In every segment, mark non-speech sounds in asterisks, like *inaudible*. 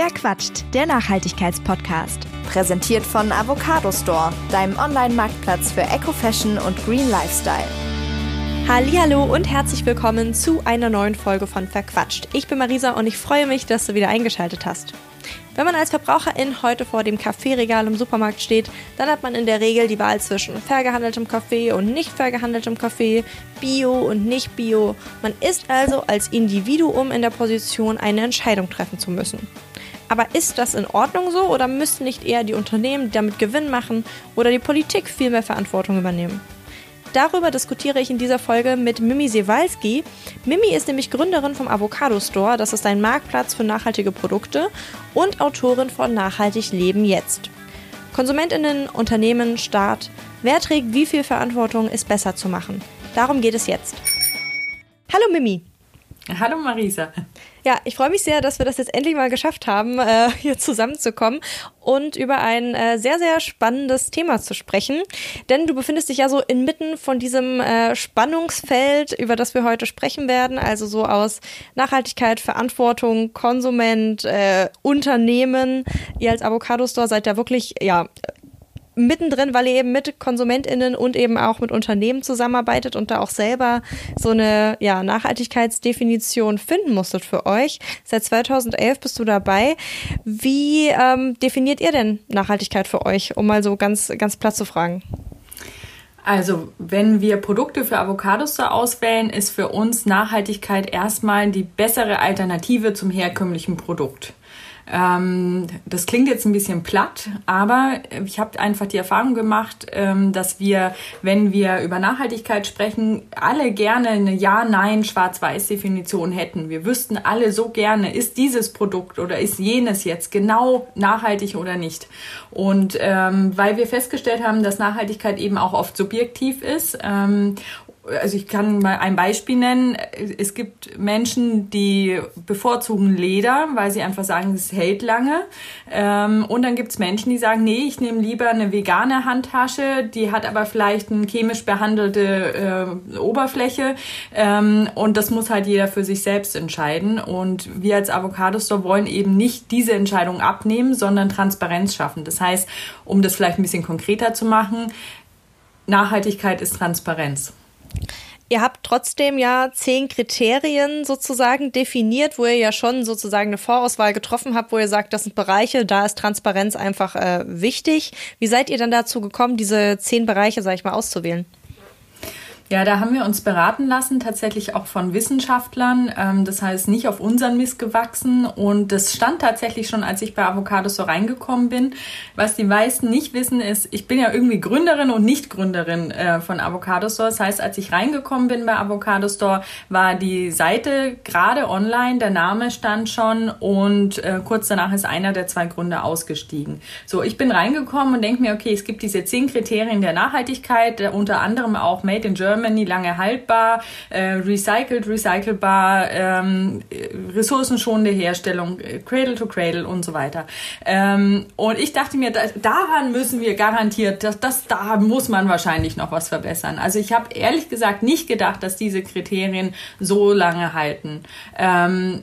Wer quatscht? Der Nachhaltigkeitspodcast. Präsentiert von Avocado Store, deinem Online-Marktplatz für Eco-Fashion und Green Lifestyle. Hallo und herzlich willkommen zu einer neuen Folge von Verquatscht. Ich bin Marisa und ich freue mich, dass du wieder eingeschaltet hast. Wenn man als Verbraucherin heute vor dem Kaffeeregal im Supermarkt steht, dann hat man in der Regel die Wahl zwischen fair gehandeltem Kaffee und nicht fair gehandeltem Kaffee, Bio und nicht Bio. Man ist also als Individuum in der Position, eine Entscheidung treffen zu müssen. Aber ist das in Ordnung so oder müssten nicht eher die Unternehmen, damit Gewinn machen, oder die Politik viel mehr Verantwortung übernehmen? Darüber diskutiere ich in dieser Folge mit Mimi Sewalski. Mimi ist nämlich Gründerin vom Avocado Store. Das ist ein Marktplatz für nachhaltige Produkte und Autorin von Nachhaltig Leben jetzt. Konsumentinnen, Unternehmen, Staat. Wer trägt wie viel Verantwortung, ist besser zu machen. Darum geht es jetzt. Hallo Mimi. Hallo Marisa. Ja, ich freue mich sehr, dass wir das jetzt endlich mal geschafft haben, äh, hier zusammenzukommen und über ein äh, sehr, sehr spannendes Thema zu sprechen. Denn du befindest dich ja so inmitten von diesem äh, Spannungsfeld, über das wir heute sprechen werden. Also so aus Nachhaltigkeit, Verantwortung, Konsument, äh, Unternehmen. Ihr als Avocado Store seid da wirklich, ja, mittendrin, weil ihr eben mit KonsumentInnen und eben auch mit Unternehmen zusammenarbeitet und da auch selber so eine ja, Nachhaltigkeitsdefinition finden musstet für euch. Seit 2011 bist du dabei. Wie ähm, definiert ihr denn Nachhaltigkeit für euch, um mal so ganz, ganz platt zu fragen? Also, wenn wir Produkte für Avocados da auswählen, ist für uns Nachhaltigkeit erstmal die bessere Alternative zum herkömmlichen Produkt. Ähm, das klingt jetzt ein bisschen platt, aber ich habe einfach die Erfahrung gemacht, ähm, dass wir, wenn wir über Nachhaltigkeit sprechen, alle gerne eine Ja-Nein, Schwarz-Weiß-Definition hätten. Wir wüssten alle so gerne, ist dieses Produkt oder ist jenes jetzt genau nachhaltig oder nicht. Und ähm, weil wir festgestellt haben, dass Nachhaltigkeit eben auch oft subjektiv ist ähm, also ich kann mal ein Beispiel nennen. Es gibt Menschen, die bevorzugen Leder, weil sie einfach sagen, es hält lange. Ähm, und dann gibt es Menschen, die sagen, nee, ich nehme lieber eine vegane Handtasche, die hat aber vielleicht eine chemisch behandelte äh, Oberfläche. Ähm, und das muss halt jeder für sich selbst entscheiden. Und wir als Avocado Store wollen eben nicht diese Entscheidung abnehmen, sondern Transparenz schaffen. Das heißt, um das vielleicht ein bisschen konkreter zu machen, Nachhaltigkeit ist Transparenz. Ihr habt trotzdem ja zehn Kriterien sozusagen definiert, wo ihr ja schon sozusagen eine Vorauswahl getroffen habt, wo ihr sagt, das sind Bereiche, da ist Transparenz einfach äh, wichtig. Wie seid ihr dann dazu gekommen, diese zehn Bereiche, sag ich mal, auszuwählen? Ja, da haben wir uns beraten lassen, tatsächlich auch von Wissenschaftlern. Ähm, das heißt, nicht auf unseren Mist gewachsen. Und das stand tatsächlich schon, als ich bei Avocados so reingekommen bin. Was die meisten nicht wissen, ist, ich bin ja irgendwie Gründerin und nicht Gründerin äh, von Avocado Store. Das heißt, als ich reingekommen bin bei Avocado Store, war die Seite gerade online, der Name stand schon und äh, kurz danach ist einer der zwei Gründer ausgestiegen. So, ich bin reingekommen und denke mir, okay, es gibt diese zehn Kriterien der Nachhaltigkeit, äh, unter anderem auch Made in Germany Germany lange haltbar, äh, recycelt, recycelbar, ähm, ressourcenschonende Herstellung, äh, Cradle to Cradle und so weiter. Ähm, und ich dachte mir, da, daran müssen wir garantiert, das, das, da muss man wahrscheinlich noch was verbessern. Also ich habe ehrlich gesagt nicht gedacht, dass diese Kriterien so lange halten. Ähm,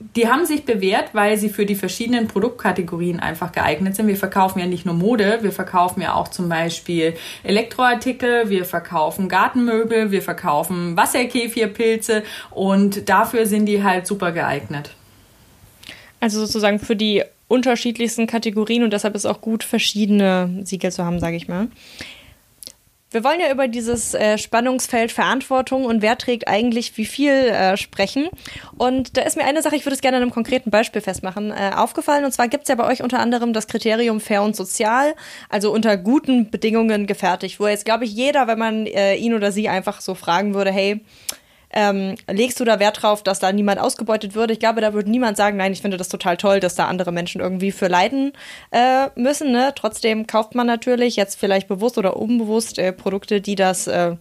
die haben sich bewährt, weil sie für die verschiedenen Produktkategorien einfach geeignet sind. Wir verkaufen ja nicht nur Mode, wir verkaufen ja auch zum Beispiel Elektroartikel, wir verkaufen Gartenmöbel, wir verkaufen Wasserkäfirpilze und dafür sind die halt super geeignet. Also sozusagen für die unterschiedlichsten Kategorien und deshalb ist auch gut, verschiedene Siegel zu haben, sage ich mal. Wir wollen ja über dieses äh, Spannungsfeld Verantwortung und wer trägt eigentlich wie viel äh, sprechen. Und da ist mir eine Sache, ich würde es gerne an einem konkreten Beispiel festmachen, äh, aufgefallen. Und zwar gibt es ja bei euch unter anderem das Kriterium fair und sozial, also unter guten Bedingungen gefertigt, wo jetzt, glaube ich, jeder, wenn man äh, ihn oder sie einfach so fragen würde, hey, ähm, legst du da Wert drauf, dass da niemand ausgebeutet wird? Ich glaube, da würde niemand sagen, nein, ich finde das total toll, dass da andere Menschen irgendwie für leiden äh, müssen. Ne? Trotzdem kauft man natürlich jetzt vielleicht bewusst oder unbewusst äh, Produkte, die das äh,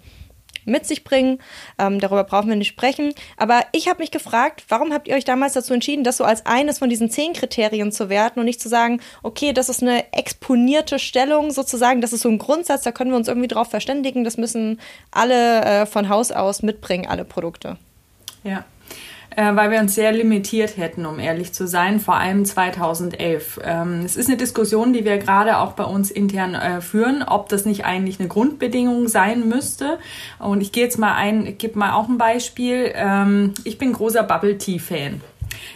mit sich bringen. Ähm, darüber brauchen wir nicht sprechen. Aber ich habe mich gefragt, warum habt ihr euch damals dazu entschieden, das so als eines von diesen zehn Kriterien zu werten und nicht zu sagen, okay, das ist eine exponierte Stellung sozusagen, das ist so ein Grundsatz, da können wir uns irgendwie drauf verständigen, das müssen alle äh, von Haus aus mitbringen, alle Produkte. Ja. Äh, weil wir uns sehr limitiert hätten, um ehrlich zu sein, vor allem 2011. Ähm, es ist eine Diskussion, die wir gerade auch bei uns intern äh, führen, ob das nicht eigentlich eine Grundbedingung sein müsste. Und ich gehe jetzt mal ein, gebe mal auch ein Beispiel. Ähm, ich bin großer Bubble Tea Fan.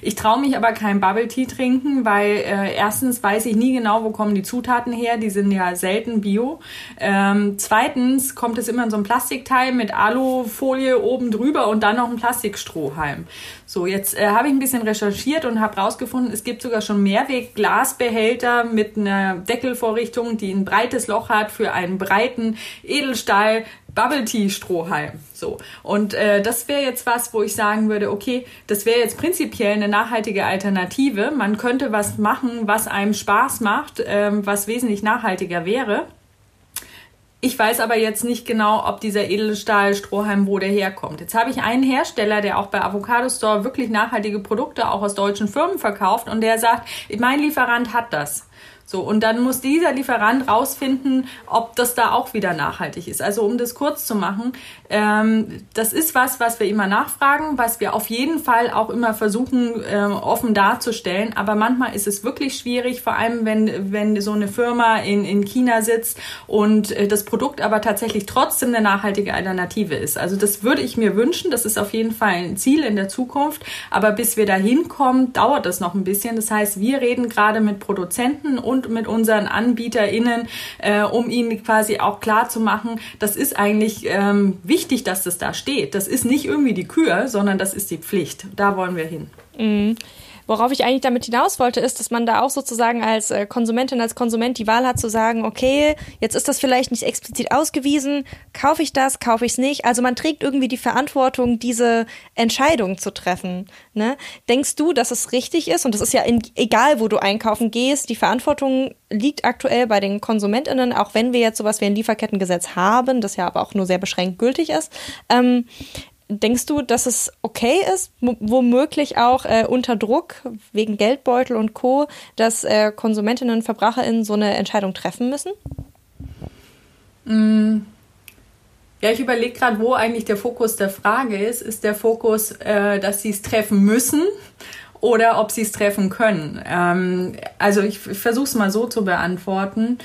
Ich traue mich aber kein Bubble Tea trinken, weil äh, erstens weiß ich nie genau, wo kommen die Zutaten her. Die sind ja selten bio. Ähm, zweitens kommt es immer in so ein Plastikteil mit Alufolie oben drüber und dann noch ein Plastikstrohhalm. So, jetzt äh, habe ich ein bisschen recherchiert und habe rausgefunden, es gibt sogar schon Mehrweg-Glasbehälter mit einer Deckelvorrichtung, die ein breites Loch hat für einen breiten Edelstahl Bubble Tea Strohhalm. So. Und äh, das wäre jetzt was, wo ich sagen würde, okay, das wäre jetzt prinzipiell eine nachhaltige Alternative. Man könnte was machen, was einem Spaß macht, ähm, was wesentlich nachhaltiger wäre. Ich weiß aber jetzt nicht genau, ob dieser Edelstahl-Strohhalm, wo der herkommt. Jetzt habe ich einen Hersteller, der auch bei Avocado Store wirklich nachhaltige Produkte auch aus deutschen Firmen verkauft und der sagt, mein Lieferant hat das. So, und dann muss dieser Lieferant rausfinden, ob das da auch wieder nachhaltig ist. Also um das kurz zu machen, ähm, das ist was, was wir immer nachfragen, was wir auf jeden Fall auch immer versuchen, ähm, offen darzustellen. Aber manchmal ist es wirklich schwierig, vor allem wenn, wenn so eine Firma in, in China sitzt und äh, das Produkt aber tatsächlich trotzdem eine nachhaltige Alternative ist. Also das würde ich mir wünschen. Das ist auf jeden Fall ein Ziel in der Zukunft. Aber bis wir da hinkommen, dauert das noch ein bisschen. Das heißt, wir reden gerade mit Produzenten und und mit unseren AnbieterInnen, äh, um ihnen quasi auch klar zu machen, das ist eigentlich ähm, wichtig, dass das da steht. Das ist nicht irgendwie die Kür, sondern das ist die Pflicht. Da wollen wir hin. Mhm. Worauf ich eigentlich damit hinaus wollte, ist, dass man da auch sozusagen als äh, Konsumentin, als Konsument die Wahl hat zu sagen, okay, jetzt ist das vielleicht nicht explizit ausgewiesen, kaufe ich das, kaufe ich es nicht. Also man trägt irgendwie die Verantwortung, diese Entscheidung zu treffen. Ne? Denkst du, dass es richtig ist? Und das ist ja in, egal, wo du einkaufen gehst, die Verantwortung liegt aktuell bei den KonsumentInnen, auch wenn wir jetzt sowas wie ein Lieferkettengesetz haben, das ja aber auch nur sehr beschränkt gültig ist. Ähm, Denkst du, dass es okay ist, womöglich auch äh, unter Druck wegen Geldbeutel und Co., dass äh, Konsumentinnen und VerbraucherInnen so eine Entscheidung treffen müssen? Mm. Ja, ich überlege gerade, wo eigentlich der Fokus der Frage ist. Ist der Fokus, äh, dass sie es treffen müssen oder ob sie es treffen können? Ähm, also ich, ich versuche es mal so zu beantworten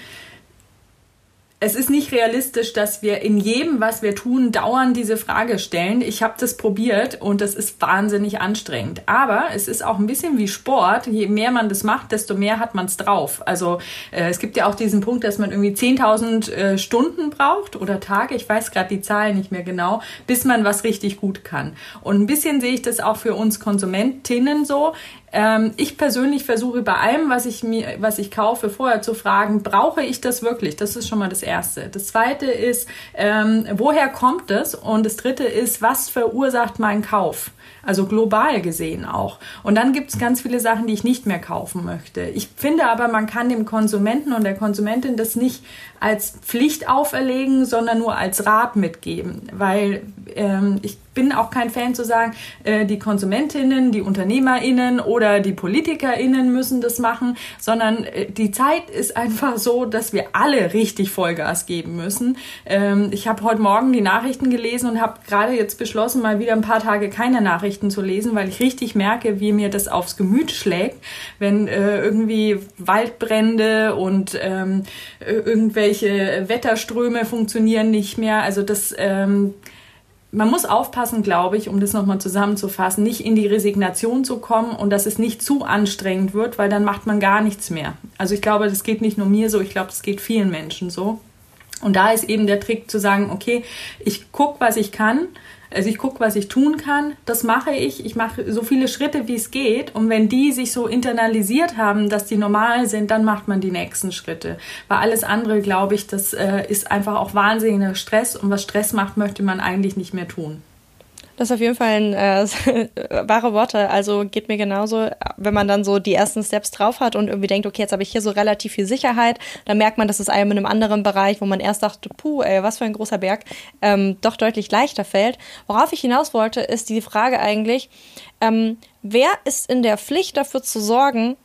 es ist nicht realistisch, dass wir in jedem, was wir tun, dauernd diese Frage stellen. Ich habe das probiert und das ist wahnsinnig anstrengend. Aber es ist auch ein bisschen wie Sport. Je mehr man das macht, desto mehr hat man es drauf. Also äh, es gibt ja auch diesen Punkt, dass man irgendwie 10.000 äh, Stunden braucht oder Tage. Ich weiß gerade die Zahl nicht mehr genau, bis man was richtig gut kann. Und ein bisschen sehe ich das auch für uns Konsumentinnen so. Ähm, ich persönlich versuche bei allem, was ich mir, was ich kaufe, vorher zu fragen, brauche ich das wirklich? Das ist schon mal das Erste. Das Zweite ist, ähm, woher kommt es? Und das Dritte ist, was verursacht mein Kauf? Also global gesehen auch. Und dann gibt es ganz viele Sachen, die ich nicht mehr kaufen möchte. Ich finde aber, man kann dem Konsumenten und der Konsumentin das nicht als Pflicht auferlegen, sondern nur als Rat mitgeben. Weil ähm, ich bin auch kein Fan zu sagen, äh, die Konsumentinnen, die Unternehmerinnen oder die Politikerinnen müssen das machen, sondern äh, die Zeit ist einfach so, dass wir alle richtig Vollgas geben müssen. Ähm, ich habe heute Morgen die Nachrichten gelesen und habe gerade jetzt beschlossen, mal wieder ein paar Tage keine Nachrichten zu lesen, weil ich richtig merke, wie mir das aufs Gemüt schlägt, wenn äh, irgendwie Waldbrände und ähm, irgendwelche Wetterströme funktionieren nicht mehr. Also das ähm, man muss aufpassen, glaube ich, um das nochmal zusammenzufassen, nicht in die Resignation zu kommen und dass es nicht zu anstrengend wird, weil dann macht man gar nichts mehr. Also ich glaube, das geht nicht nur mir so, ich glaube, das geht vielen Menschen so. Und da ist eben der Trick zu sagen, okay, ich gucke, was ich kann, also ich gucke, was ich tun kann, das mache ich. Ich mache so viele Schritte, wie es geht. Und wenn die sich so internalisiert haben, dass die normal sind, dann macht man die nächsten Schritte. Weil alles andere, glaube ich, das äh, ist einfach auch wahnsinniger Stress. Und was Stress macht, möchte man eigentlich nicht mehr tun. Das ist auf jeden Fall ein, äh, *laughs* wahre Worte. Also geht mir genauso, wenn man dann so die ersten Steps drauf hat und irgendwie denkt, okay, jetzt habe ich hier so relativ viel Sicherheit, dann merkt man, dass es einem in einem anderen Bereich, wo man erst dachte, puh, ey, was für ein großer Berg, ähm, doch deutlich leichter fällt. Worauf ich hinaus wollte, ist die Frage eigentlich, ähm, wer ist in der Pflicht dafür zu sorgen,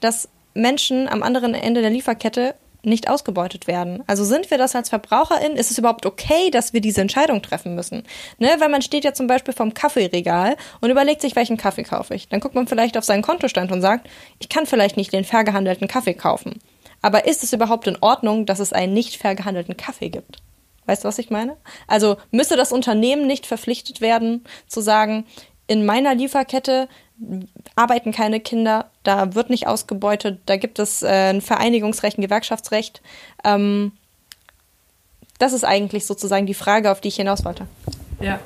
dass Menschen am anderen Ende der Lieferkette nicht ausgebeutet werden? Also sind wir das als VerbraucherInnen? Ist es überhaupt okay, dass wir diese Entscheidung treffen müssen? Ne? Weil man steht ja zum Beispiel vom Kaffeeregal und überlegt sich, welchen Kaffee kaufe ich. Dann guckt man vielleicht auf seinen Kontostand und sagt, ich kann vielleicht nicht den fair gehandelten Kaffee kaufen. Aber ist es überhaupt in Ordnung, dass es einen nicht fair gehandelten Kaffee gibt? Weißt du, was ich meine? Also müsste das Unternehmen nicht verpflichtet werden, zu sagen, in meiner Lieferkette arbeiten keine Kinder, da wird nicht ausgebeutet, da gibt es äh, ein Vereinigungsrecht, ein Gewerkschaftsrecht. Ähm, das ist eigentlich sozusagen die Frage, auf die ich hinaus wollte. Ja,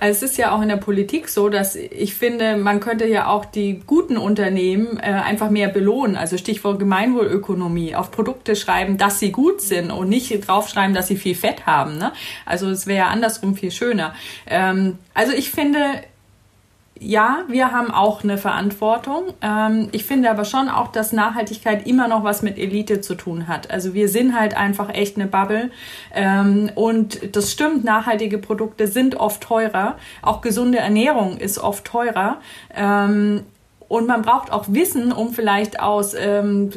also es ist ja auch in der Politik so, dass ich finde, man könnte ja auch die guten Unternehmen äh, einfach mehr belohnen. Also Stichwort Gemeinwohlökonomie, auf Produkte schreiben, dass sie gut sind und nicht draufschreiben, dass sie viel Fett haben. Ne? Also es wäre ja andersrum viel schöner. Ähm, also ich finde, ja, wir haben auch eine Verantwortung. Ähm, ich finde aber schon auch, dass Nachhaltigkeit immer noch was mit Elite zu tun hat. Also wir sind halt einfach echt eine Bubble. Ähm, und das stimmt, nachhaltige Produkte sind oft teurer. Auch gesunde Ernährung ist oft teurer. Und man braucht auch Wissen, um vielleicht aus ähm,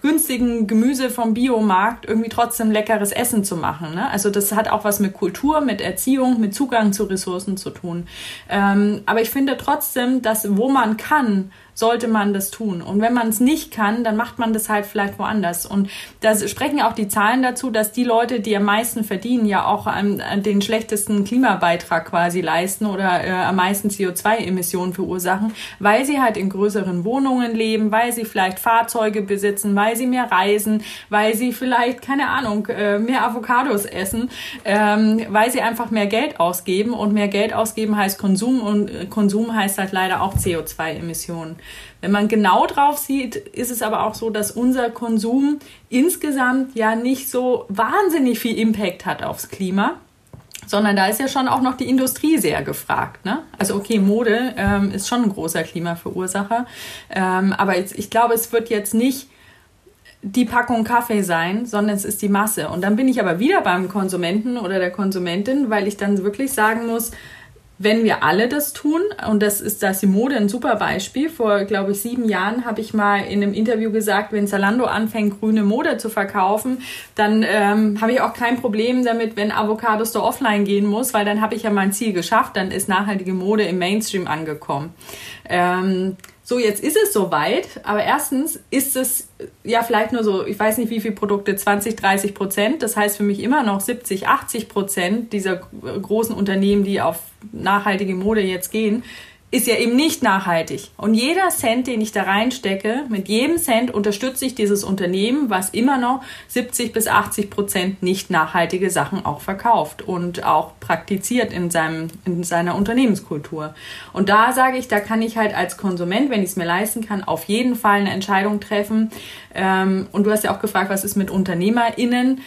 günstigen Gemüse vom Biomarkt irgendwie trotzdem leckeres Essen zu machen. Ne? Also das hat auch was mit Kultur, mit Erziehung, mit Zugang zu Ressourcen zu tun. Ähm, aber ich finde trotzdem, dass wo man kann, sollte man das tun. Und wenn man es nicht kann, dann macht man das halt vielleicht woanders. Und da sprechen auch die Zahlen dazu, dass die Leute, die am meisten verdienen, ja auch an den schlechtesten Klimabeitrag quasi leisten oder äh, am meisten CO2-Emissionen verursachen, weil sie halt in größeren Wohnungen leben, weil sie vielleicht Fahrzeuge besitzen, weil sie mehr reisen, weil sie vielleicht, keine Ahnung, äh, mehr Avocados essen, ähm, weil sie einfach mehr Geld ausgeben. Und mehr Geld ausgeben heißt Konsum und äh, Konsum heißt halt leider auch CO2-Emissionen. Wenn man genau drauf sieht, ist es aber auch so, dass unser Konsum insgesamt ja nicht so wahnsinnig viel Impact hat aufs Klima sondern da ist ja schon auch noch die Industrie sehr gefragt. Ne? Also okay, Mode ähm, ist schon ein großer Klimaverursacher, ähm, aber jetzt, ich glaube, es wird jetzt nicht die Packung Kaffee sein, sondern es ist die Masse. Und dann bin ich aber wieder beim Konsumenten oder der Konsumentin, weil ich dann wirklich sagen muss, wenn wir alle das tun, und das ist da Simode ein super Beispiel, vor, glaube ich, sieben Jahren habe ich mal in einem Interview gesagt, wenn Zalando anfängt, grüne Mode zu verkaufen, dann ähm, habe ich auch kein Problem damit, wenn Avocados da offline gehen muss, weil dann habe ich ja mein Ziel geschafft, dann ist nachhaltige Mode im Mainstream angekommen. Ähm, so, jetzt ist es soweit, aber erstens ist es ja vielleicht nur so, ich weiß nicht wie viele Produkte, 20, 30 Prozent. Das heißt für mich immer noch 70, 80 Prozent dieser großen Unternehmen, die auf nachhaltige Mode jetzt gehen, ist ja eben nicht nachhaltig. Und jeder Cent, den ich da reinstecke, mit jedem Cent unterstütze ich dieses Unternehmen, was immer noch 70 bis 80 Prozent nicht nachhaltige Sachen auch verkauft und auch praktiziert in, seinem, in seiner Unternehmenskultur. Und da sage ich, da kann ich halt als Konsument, wenn ich es mir leisten kann, auf jeden Fall eine Entscheidung treffen. Ähm, und du hast ja auch gefragt, was ist mit UnternehmerInnen?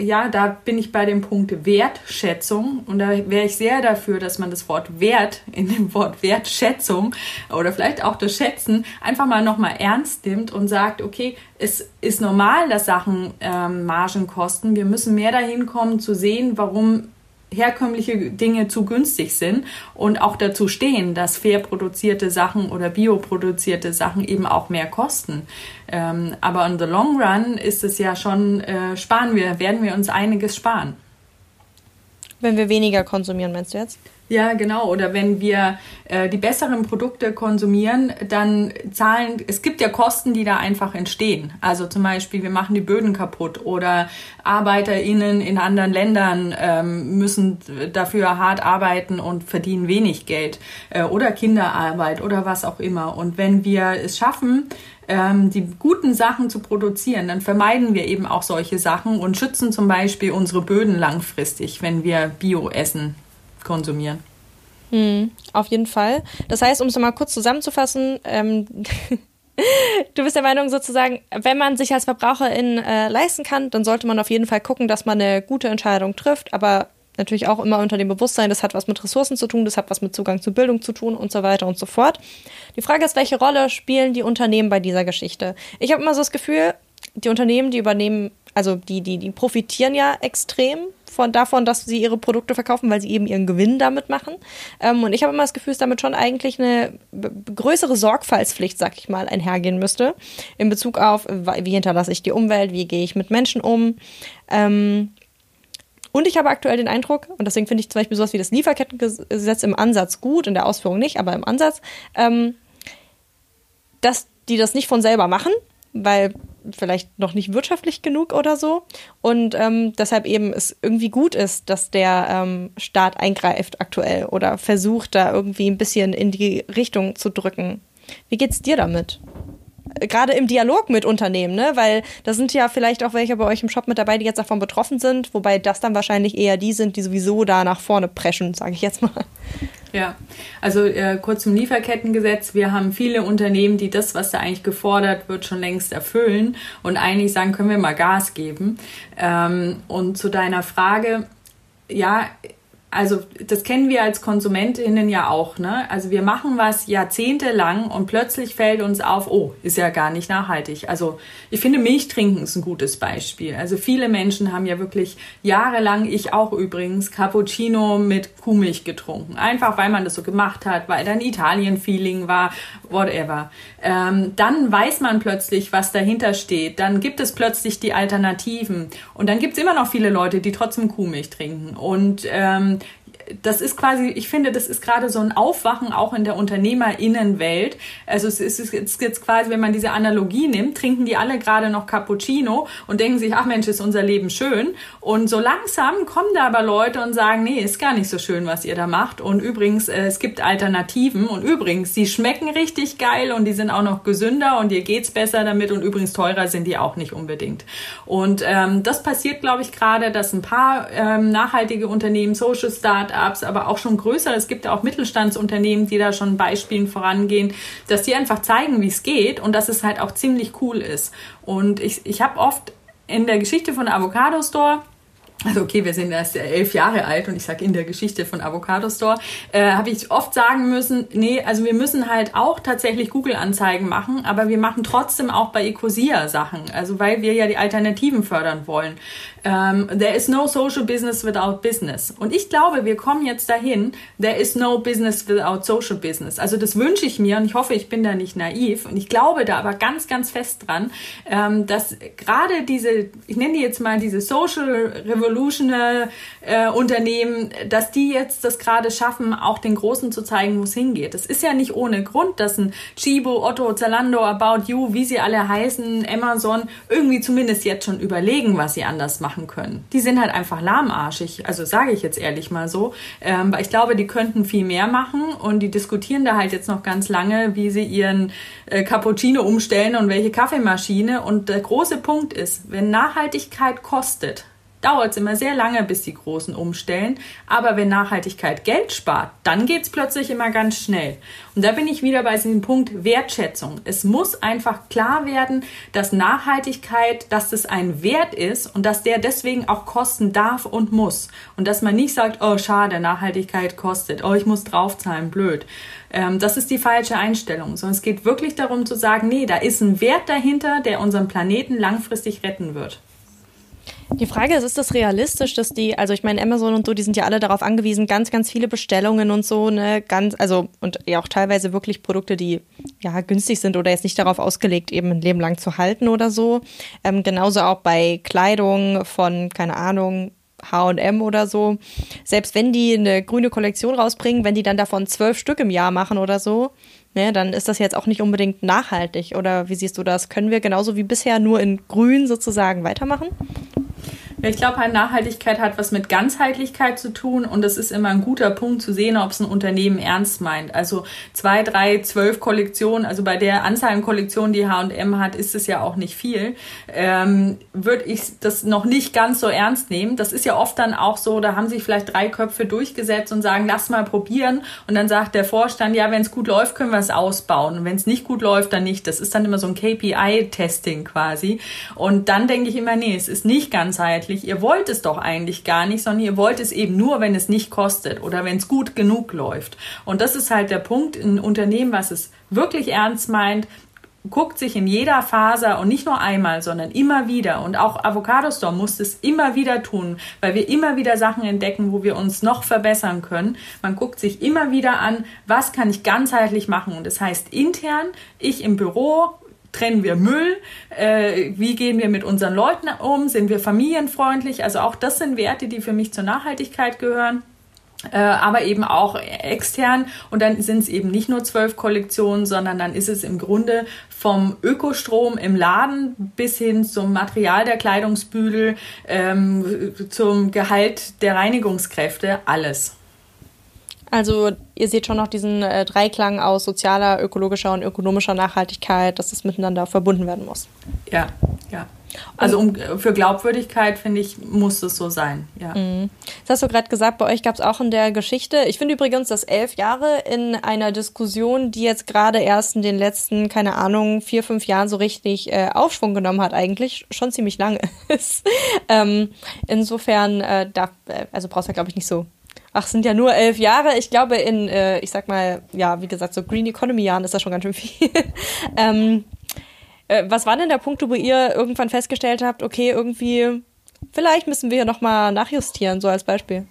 Ja, da bin ich bei dem Punkt Wertschätzung und da wäre ich sehr dafür, dass man das Wort Wert in dem Wort Wertschätzung oder vielleicht auch das Schätzen einfach mal nochmal ernst nimmt und sagt, okay, es ist normal, dass Sachen ähm, Margen kosten. Wir müssen mehr dahin kommen zu sehen, warum herkömmliche Dinge zu günstig sind und auch dazu stehen, dass fair produzierte Sachen oder bioproduzierte Sachen eben auch mehr kosten. Ähm, aber in the long run ist es ja schon, äh, sparen wir, werden wir uns einiges sparen. Wenn wir weniger konsumieren, meinst du jetzt? Ja, genau. Oder wenn wir äh, die besseren Produkte konsumieren, dann zahlen, es gibt ja Kosten, die da einfach entstehen. Also zum Beispiel, wir machen die Böden kaputt oder ArbeiterInnen in anderen Ländern ähm, müssen dafür hart arbeiten und verdienen wenig Geld. Äh, oder Kinderarbeit oder was auch immer. Und wenn wir es schaffen, ähm, die guten Sachen zu produzieren, dann vermeiden wir eben auch solche Sachen und schützen zum Beispiel unsere Böden langfristig, wenn wir Bio-Essen konsumieren. Hm, auf jeden Fall. Das heißt, um es mal kurz zusammenzufassen, ähm, *laughs* du bist der Meinung sozusagen, wenn man sich als Verbraucherin äh, leisten kann, dann sollte man auf jeden Fall gucken, dass man eine gute Entscheidung trifft, aber natürlich auch immer unter dem Bewusstsein, das hat was mit Ressourcen zu tun, das hat was mit Zugang zu Bildung zu tun und so weiter und so fort. Die Frage ist, welche Rolle spielen die Unternehmen bei dieser Geschichte? Ich habe immer so das Gefühl, die Unternehmen, die übernehmen Also die, die, die profitieren ja extrem von davon, dass sie ihre Produkte verkaufen, weil sie eben ihren Gewinn damit machen. Ähm, und ich habe immer das Gefühl, dass damit schon eigentlich eine größere Sorgfaltspflicht, sag ich mal, einhergehen müsste. In Bezug auf, wie hinterlasse ich die Umwelt, wie gehe ich mit Menschen um. Ähm, und ich habe aktuell den Eindruck, und deswegen finde ich zum Beispiel sowas wie das Lieferkettengesetz im Ansatz gut, in der Ausführung nicht, aber im Ansatz, ähm, dass die das nicht von selber machen, weil vielleicht noch nicht wirtschaftlich genug oder so. Und ähm, deshalb eben es irgendwie gut ist, dass der ähm, Staat eingreift aktuell oder versucht, da irgendwie ein bisschen in die Richtung zu drücken. Wie geht's dir damit? Gerade im Dialog mit Unternehmen, ne? Weil da sind ja vielleicht auch welche bei euch im Shop mit dabei, die jetzt davon betroffen sind, wobei das dann wahrscheinlich eher die sind, die sowieso da nach vorne preschen, sage ich jetzt mal. Ja, also äh, kurz zum Lieferkettengesetz. Wir haben viele Unternehmen, die das, was da eigentlich gefordert wird, schon längst erfüllen und eigentlich sagen, können wir mal Gas geben. Ähm, und zu deiner Frage, ja, also das kennen wir als Konsumentinnen ja auch, ne? Also wir machen was jahrzehntelang und plötzlich fällt uns auf, oh, ist ja gar nicht nachhaltig. Also ich finde Milch trinken ist ein gutes Beispiel. Also viele Menschen haben ja wirklich jahrelang, ich auch übrigens, Cappuccino mit Kuhmilch getrunken. Einfach weil man das so gemacht hat, weil dann Italien-Feeling war, whatever. Ähm, dann weiß man plötzlich, was dahinter steht. Dann gibt es plötzlich die Alternativen. Und dann gibt es immer noch viele Leute, die trotzdem Kuhmilch trinken. Und ähm, das ist quasi, ich finde, das ist gerade so ein Aufwachen auch in der Unternehmerinnenwelt. Also es ist jetzt, quasi, wenn man diese Analogie nimmt, trinken die alle gerade noch Cappuccino und denken sich, ach Mensch, ist unser Leben schön. Und so langsam kommen da aber Leute und sagen, nee, ist gar nicht so schön, was ihr da macht. Und übrigens, äh, es gibt Alternativen. Und übrigens, die schmecken richtig geil und die sind auch noch gesünder und ihr geht's besser damit. Und übrigens teurer sind die auch nicht unbedingt. Und ähm, das passiert, glaube ich, gerade, dass ein paar ähm, nachhaltige Unternehmen, Social Startups, Start-ups, aber auch schon größere. Es gibt ja auch Mittelstandsunternehmen, die da schon Beispielen vorangehen, dass die einfach zeigen, wie es geht und dass es halt auch ziemlich cool ist. Und ich, ich habe oft in der Geschichte von Avocado Store also okay, wir sind erst elf Jahre alt und ich sage in der Geschichte von Avocado Store, äh, habe ich oft sagen müssen, nee, also wir müssen halt auch tatsächlich Google-Anzeigen machen, aber wir machen trotzdem auch bei Ecosia Sachen, also weil wir ja die Alternativen fördern wollen. Ähm, there is no social business without business. Und ich glaube, wir kommen jetzt dahin, there is no business without social business. Also das wünsche ich mir und ich hoffe, ich bin da nicht naiv und ich glaube da aber ganz, ganz fest dran, ähm, dass gerade diese, ich nenne die jetzt mal diese Social Revolutional äh, Unternehmen, dass die jetzt das gerade schaffen, auch den Großen zu zeigen, wo es hingeht. Das ist ja nicht ohne Grund, dass ein Chibo, Otto, Zalando, About You, wie sie alle heißen, Amazon, irgendwie zumindest jetzt schon überlegen, was sie anders machen können. Die sind halt einfach lahmarschig, also sage ich jetzt ehrlich mal so, ähm, weil ich glaube, die könnten viel mehr machen und die diskutieren da halt jetzt noch ganz lange, wie sie ihren äh, Cappuccino umstellen und welche Kaffeemaschine. Und der große Punkt ist, wenn Nachhaltigkeit kostet, dauert es immer sehr lange, bis die Großen umstellen. Aber wenn Nachhaltigkeit Geld spart, dann geht es plötzlich immer ganz schnell. Und da bin ich wieder bei diesem Punkt Wertschätzung. Es muss einfach klar werden, dass Nachhaltigkeit, dass das ein Wert ist und dass der deswegen auch kosten darf und muss. Und dass man nicht sagt, oh schade, Nachhaltigkeit kostet, oh ich muss draufzahlen, blöd. Ähm, das ist die falsche Einstellung, sondern es geht wirklich darum zu sagen, nee, da ist ein Wert dahinter, der unseren Planeten langfristig retten wird. Die Frage ist, ist das realistisch, dass die, also ich meine, Amazon und so, die sind ja alle darauf angewiesen, ganz, ganz viele Bestellungen und so, ne, ganz, also und ja auch teilweise wirklich Produkte, die ja günstig sind oder jetzt nicht darauf ausgelegt, eben ein Leben lang zu halten oder so. Ähm, genauso auch bei Kleidung von, keine Ahnung, H&M oder so. Selbst wenn die eine grüne Kollektion rausbringen, wenn die dann davon zwölf Stück im Jahr machen oder so, ne, dann ist das jetzt auch nicht unbedingt nachhaltig. Oder wie siehst du das? Können wir genauso wie bisher nur in grün sozusagen weitermachen? Ja, ich glaube, halt Nachhaltigkeit hat was mit Ganzheitlichkeit zu tun und das ist immer ein guter Punkt zu sehen, ob es ein Unternehmen ernst meint. Also zwei, drei, zwölf Kollektionen, also bei der Anzahl an Kollektionen, die H&M hat, ist es ja auch nicht viel. Ähm, Würde ich das noch nicht ganz so ernst nehmen. Das ist ja oft dann auch so, da haben sich vielleicht drei Köpfe durchgesetzt und sagen, lass mal probieren. Und dann sagt der Vorstand, ja, wenn es gut läuft, können wir es ausbauen. Und wenn es nicht gut läuft, dann nicht. Das ist dann immer so ein KPI-Testing quasi. Und dann denke ich immer, nee, es ist nicht ganzheitlich eigentlich? Ihr wollt es doch eigentlich gar nicht, sondern ihr wollt es eben nur, wenn es nicht kostet oder wenn es gut genug läuft. Und das ist halt der Punkt, ein Unternehmen, was es wirklich ernst meint, guckt sich in jeder Faser und nicht nur einmal, sondern immer wieder. Und auch Avocado Store muss es immer wieder tun, weil wir immer wieder Sachen entdecken, wo wir uns noch verbessern können. Man guckt sich immer wieder an, was kann ich ganzheitlich machen. Und das heißt intern, ich im Büro, trennen wir Müll, äh, wie gehen wir mit unseren Leuten um, sind wir familienfreundlich. Also auch das sind Werte, die für mich zur Nachhaltigkeit gehören. Äh, aber eben auch extern. Und dann sind es eben nicht nur zwölf Kollektionen, sondern dann ist es im Grunde vom Ökostrom im Laden bis hin zum Material der Kleidungsbügel, ähm, zum Gehalt der Reinigungskräfte, alles. Also ihr seht schon noch diesen äh, Dreiklang aus sozialer, ökologischer und ökonomischer Nachhaltigkeit, dass das miteinander verbunden werden muss. Ja, ja. Also um, für Glaubwürdigkeit, finde ich, muss es so sein. Ja. Mhm. Das hast du gerade gesagt, bei euch gab es auch in der Geschichte, ich finde übrigens, dass elf Jahre in einer Diskussion, die jetzt gerade erst in den letzten, keine Ahnung, vier, fünf Jahren so richtig äh, Aufschwung genommen hat, eigentlich schon ziemlich lange *laughs* ist. ähm, insofern, äh, da, äh, also brauchst du, glaube ich, nicht so ach, sind ja nur elf Jahre. Ich glaube, in, äh, ich sag mal, ja, wie gesagt, so Green Economy Jahren ist das schon ganz schön viel. *laughs* ähm, äh, was war denn der Punkt, wo ihr irgendwann festgestellt habt, okay, irgendwie, vielleicht müssen wir hier nochmal nachjustieren, so als Beispiel?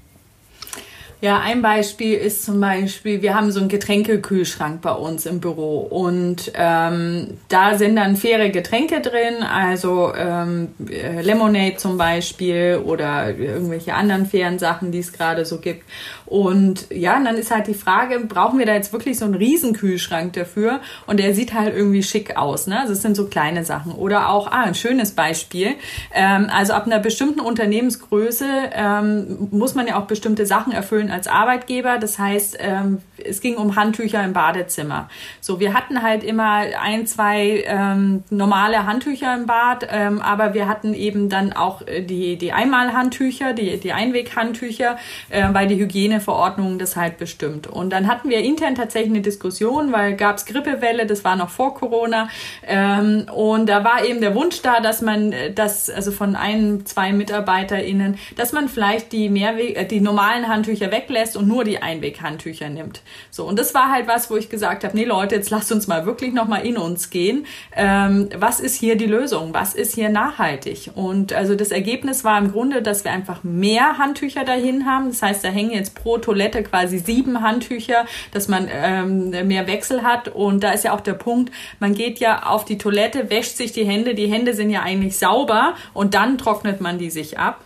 Ja, ein Beispiel ist zum Beispiel, wir haben so einen Getränkekühlschrank bei uns im Büro und ähm, da sind dann faire Getränke drin, also ähm, äh, Lemonade zum Beispiel oder irgendwelche anderen fairen Sachen, die es gerade so gibt. Und ja, und dann ist halt die Frage, brauchen wir da jetzt wirklich so einen Riesenkühlschrank dafür? Und der sieht halt irgendwie schick aus, ne? Also es sind so kleine Sachen. Oder auch, ah, ein schönes Beispiel. Ähm, also ab einer bestimmten Unternehmensgröße ähm, muss man ja auch bestimmte Sachen erfüllen als Arbeitgeber. Das heißt, ähm, es ging um Handtücher im Badezimmer. So, wir hatten halt immer ein, zwei ähm, normale Handtücher im Bad, ähm, aber wir hatten eben dann auch äh, die, die Einmalhandtücher, die, die Einweghandtücher, äh, weil die Hygiene Hygieneverordnung das halt bestimmt. Und dann hatten wir intern tatsächlich eine Diskussion, weil gab es Grippewelle, das war noch vor Corona. Ähm, und da war eben der Wunsch da, dass man das, also von ein, zwei MitarbeiterInnen, dass man vielleicht die Mehrweg, äh, die normalen Handtücher weglässt und nur die Einweghandtücher nimmt. So, und das war halt was, wo ich gesagt habe, nee Leute, jetzt lasst uns mal wirklich nochmal in uns gehen. Ähm, was ist hier die Lösung? Was ist hier nachhaltig? Und also das Ergebnis war im Grunde, dass wir einfach mehr Handtücher dahin haben. Das heißt, da hängen jetzt pro pro Toilette quasi sieben Handtücher, dass man ähm, mehr Wechsel hat. Und da ist ja auch der Punkt, man geht ja auf die Toilette, wäscht sich die Hände, die Hände sind ja eigentlich sauber und dann trocknet man die sich ab.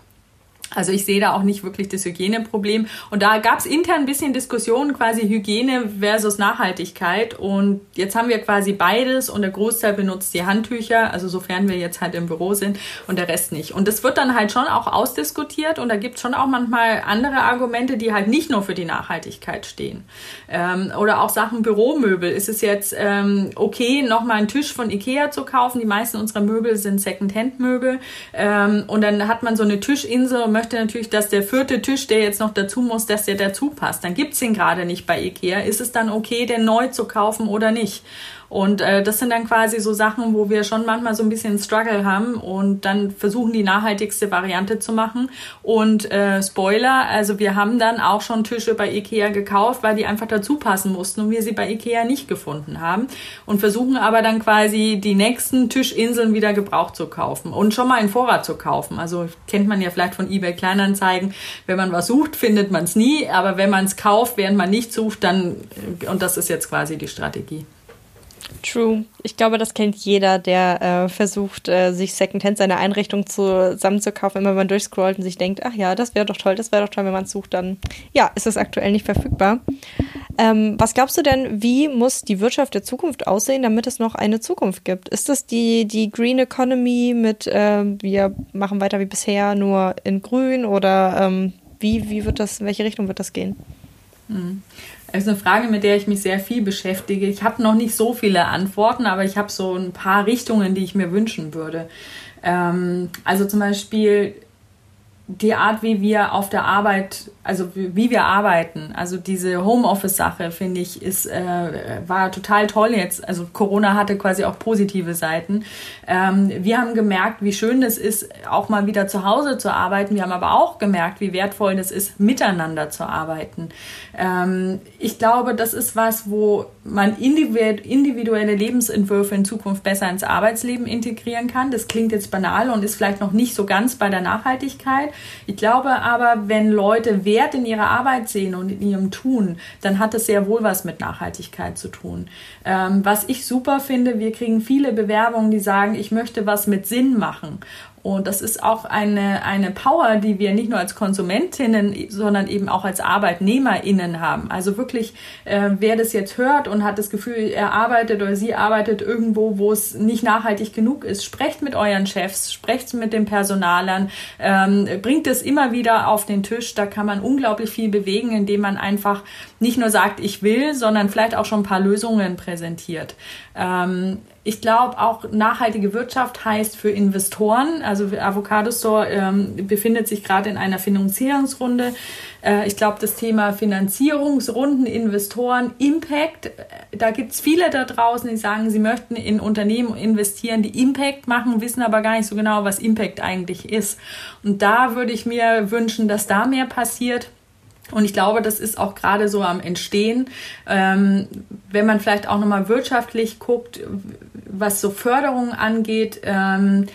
Also ich sehe da auch nicht wirklich das Hygieneproblem. Und da gab es intern ein bisschen Diskussionen, quasi Hygiene versus Nachhaltigkeit. Und jetzt haben wir quasi beides und der Großteil benutzt die Handtücher, also sofern wir jetzt halt im Büro sind und der Rest nicht. Und das wird dann halt schon auch ausdiskutiert und da gibt es schon auch manchmal andere Argumente, die halt nicht nur für die Nachhaltigkeit stehen. Ähm, oder auch Sachen Büromöbel. Ist es jetzt ähm, okay, nochmal einen Tisch von Ikea zu kaufen? Die meisten unserer Möbel sind Second-Hand-Möbel. Ähm, und dann hat man so eine Tischinsel und möchte natürlich, dass der vierte Tisch, der jetzt noch dazu muss, dass der dazu passt. Dann gibt's den gerade nicht bei Ikea. Ist es dann okay, den neu zu kaufen oder nicht? Und äh, das sind dann quasi so Sachen, wo wir schon manchmal so ein bisschen Struggle haben und dann versuchen, die nachhaltigste Variante zu machen. Und äh, Spoiler, also wir haben dann auch schon Tische bei Ikea gekauft, weil die einfach dazu passen mussten und wir sie bei Ikea nicht gefunden haben. Und versuchen aber dann quasi die nächsten Tischinseln wieder gebraucht zu kaufen und schon mal in Vorrat zu kaufen. Also kennt man ja vielleicht von eBay Kleinanzeigen. Wenn man was sucht, findet man es nie. Aber wenn man es kauft, während man nicht sucht, dann, und das ist jetzt quasi die Strategie. True. Ich glaube, das kennt jeder, der äh, versucht, äh, sich Secondhand seine Einrichtung zusammenzukaufen, wenn man durchscrollt und sich denkt, ach ja, das wäre doch toll, das wäre doch toll, wenn man es sucht, dann ja, ist es aktuell nicht verfügbar. Ähm, was glaubst du denn, wie muss die Wirtschaft der Zukunft aussehen, damit es noch eine Zukunft gibt? Ist das die, die Green Economy mit, äh, wir machen weiter wie bisher, nur in grün oder ähm, wie, wie wird das, in welche Richtung wird das gehen? Das ist eine Frage, mit der ich mich sehr viel beschäftige. Ich habe noch nicht so viele Antworten, aber ich habe so ein paar Richtungen, die ich mir wünschen würde. Ähm, also zum Beispiel die Art, wie wir auf der Arbeit, also wie wir arbeiten, also diese Homeoffice-Sache, finde ich, ist, äh, war total toll jetzt. Also Corona hatte quasi auch positive Seiten. Ähm, wir haben gemerkt, wie schön es ist, auch mal wieder zu Hause zu arbeiten. Wir haben aber auch gemerkt, wie wertvoll es ist, miteinander zu arbeiten. Ähm, ich glaube, das ist was, wo man individuelle Lebensentwürfe in Zukunft besser ins Arbeitsleben integrieren kann. Das klingt jetzt banal und ist vielleicht noch nicht so ganz bei der Nachhaltigkeit. Ich glaube aber, wenn Leute Wert in ihrer Arbeit sehen und in ihrem Tun, dann hat das sehr wohl was mit Nachhaltigkeit zu tun. Ähm, was ich super finde, wir kriegen viele Bewerbungen, die sagen, ich möchte was mit Sinn machen. Und das ist auch eine, eine Power, die wir nicht nur als Konsumentinnen, sondern eben auch als ArbeitnehmerInnen haben. Also wirklich, äh, wer das jetzt hört und hat das Gefühl, er arbeitet oder sie arbeitet irgendwo, wo es nicht nachhaltig genug ist, sprecht mit euren Chefs, sprecht mit den Personalern, ähm, bringt es immer wieder auf den Tisch. Da kann man unglaublich viel bewegen, indem man einfach nicht nur sagt, ich will, sondern vielleicht auch schon ein paar Lösungen präsentiert. Ähm, ich glaube auch nachhaltige Wirtschaft heißt für Investoren, also Avocado Store ähm, befindet sich gerade in einer Finanzierungsrunde. Äh, ich glaube, das Thema Finanzierungsrunden, Investoren, Impact, äh, da gibt es viele da draußen, die sagen, sie möchten in Unternehmen investieren, die Impact machen, wissen aber gar nicht so genau, was Impact eigentlich ist. Und da würde ich mir wünschen, dass da mehr passiert. Und ich glaube, das ist auch gerade so am Entstehen. Ähm, wenn man vielleicht auch nochmal wirtschaftlich guckt, was so Förderung angeht, ähm,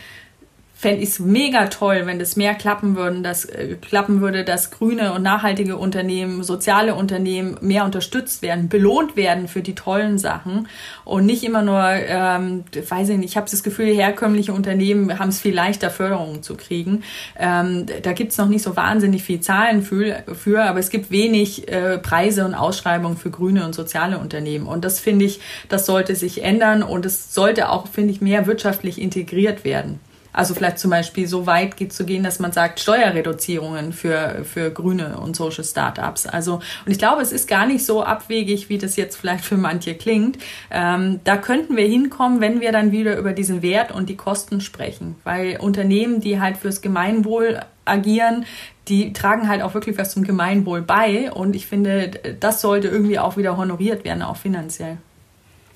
fände ich es mega toll, wenn das mehr klappen würden, dass äh, klappen würde, dass grüne und nachhaltige Unternehmen, soziale Unternehmen mehr unterstützt werden, belohnt werden für die tollen Sachen und nicht immer nur, ähm, weiß ich nicht, ich habe das Gefühl, herkömmliche Unternehmen haben es viel leichter, Förderungen zu kriegen. Ähm, da gibt es noch nicht so wahnsinnig viel Zahlen für, für aber es gibt wenig äh, Preise und Ausschreibungen für grüne und soziale Unternehmen und das finde ich, das sollte sich ändern und es sollte auch, finde ich, mehr wirtschaftlich integriert werden. Also vielleicht zum Beispiel so weit geht zu gehen, dass man sagt, Steuerreduzierungen für, für grüne und Social Startups. Also, und ich glaube, es ist gar nicht so abwegig, wie das jetzt vielleicht für manche klingt. Ähm, da könnten wir hinkommen, wenn wir dann wieder über diesen Wert und die Kosten sprechen. Weil Unternehmen, die halt fürs Gemeinwohl agieren, die tragen halt auch wirklich was zum Gemeinwohl bei. Und ich finde, das sollte irgendwie auch wieder honoriert werden, auch finanziell.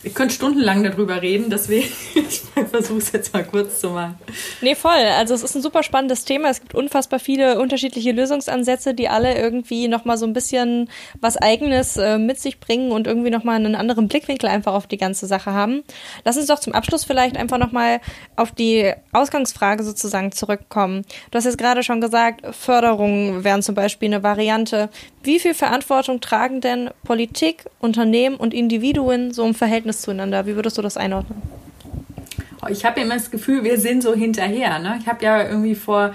Ich könnte stundenlang darüber reden, deswegen *laughs* ich versuche es jetzt mal kurz zu machen. Nee, voll. Also es ist ein super spannendes Thema. Es gibt unfassbar viele unterschiedliche Lösungsansätze, die alle irgendwie nochmal so ein bisschen was Eigenes äh, mit sich bringen und irgendwie nochmal einen anderen Blickwinkel einfach auf die ganze Sache haben. Lass uns doch zum Abschluss vielleicht einfach nochmal auf die Ausgangsfrage sozusagen zurückkommen. Du hast jetzt gerade schon gesagt, Förderungen wären zum Beispiel eine Variante. Wie viel Verantwortung tragen denn Politik, Unternehmen und Individuen so im Verhältnis zueinander? Wie würdest du das einordnen? Ich habe immer das Gefühl, wir sind so hinterher. Ne? Ich habe ja irgendwie vor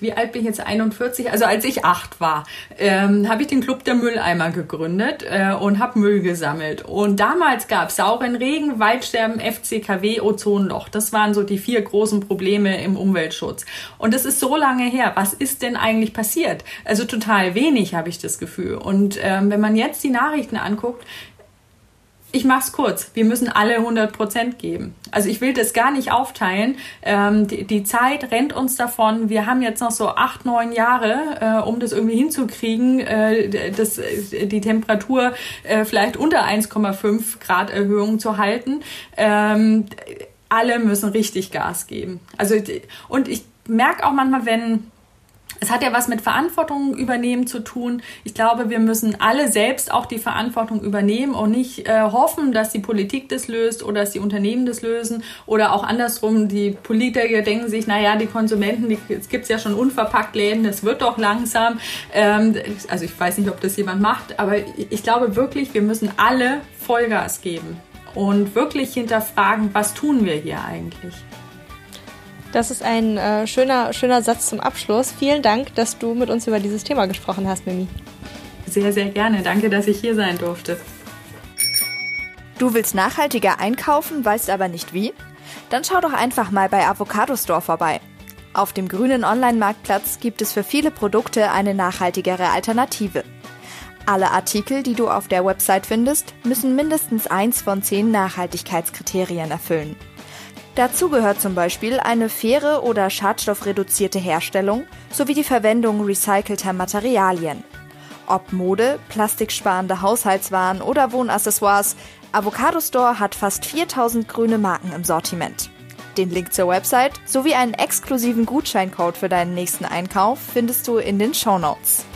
wie alt bin ich jetzt? 41? Also als ich acht war, ähm, habe ich den Club der Mülleimer gegründet äh, und habe Müll gesammelt. Und damals gab es sauren Regen, Waldsterben, FCKW, Ozonloch. Das waren so die vier großen Probleme im Umweltschutz. Und das ist so lange her. Was ist denn eigentlich passiert? Also total wenig, habe ich das Gefühl. Und ähm, wenn man jetzt die Nachrichten anguckt, ich mach's kurz. Wir müssen alle 100 Prozent geben. Also ich will das gar nicht aufteilen. Ähm, die, die, Zeit rennt uns davon. Wir haben jetzt noch so acht, neun Jahre, äh, um das irgendwie hinzukriegen, äh, das, die Temperatur äh, vielleicht unter 1,5 Grad Erhöhung zu halten. Ähm, alle müssen richtig Gas geben. Also und ich merke auch manchmal, wenn es hat ja was mit Verantwortung übernehmen zu tun. Ich glaube, wir müssen alle selbst auch die Verantwortung übernehmen und nicht äh, hoffen, dass die Politik das löst oder dass die Unternehmen das lösen oder auch andersrum. Die Politiker denken sich, naja, die Konsumenten, die, es gibt ja schon unverpackt Läden, das wird doch langsam. Ähm, also ich weiß nicht, ob das jemand macht, aber ich glaube wirklich, wir müssen alle Vollgas geben und wirklich hinterfragen, was tun wir hier eigentlich. Das ist ein äh, schöner, schöner Satz zum Abschluss. Vielen Dank, dass du mit uns über dieses Thema gesprochen hast, Mimi. Sehr, sehr gerne. Danke, dass ich hier sein durfte. Du willst nachhaltiger einkaufen, weißt aber nicht wie? Dann schau doch einfach mal bei Avocado Store vorbei. Auf dem grünen Online-Marktplatz gibt es für viele Produkte eine nachhaltigere Alternative. Alle Artikel, die du auf der Website findest, müssen mindestens eins von zehn Nachhaltigkeitskriterien erfüllen. Dazu gehört zum Beispiel eine faire oder schadstoffreduzierte Herstellung sowie die Verwendung recycelter Materialien. Ob Mode, plastiksparende Haushaltswaren oder Wohnaccessoires, Avocado Store hat fast 4000 grüne Marken im Sortiment. Den Link zur Website sowie einen exklusiven Gutscheincode für deinen nächsten Einkauf findest du in den Show Notes.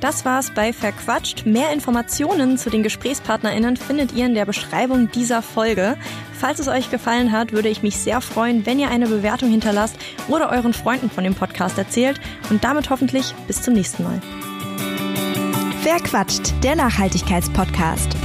Das war's bei Verquatscht. Mehr Informationen zu den GesprächspartnerInnen findet ihr in der Beschreibung dieser Folge. Falls es euch gefallen hat, würde ich mich sehr freuen, wenn ihr eine Bewertung hinterlasst oder euren Freunden von dem Podcast erzählt und damit hoffentlich bis zum nächsten Mal. Verquatscht, der Nachhaltigkeitspodcast.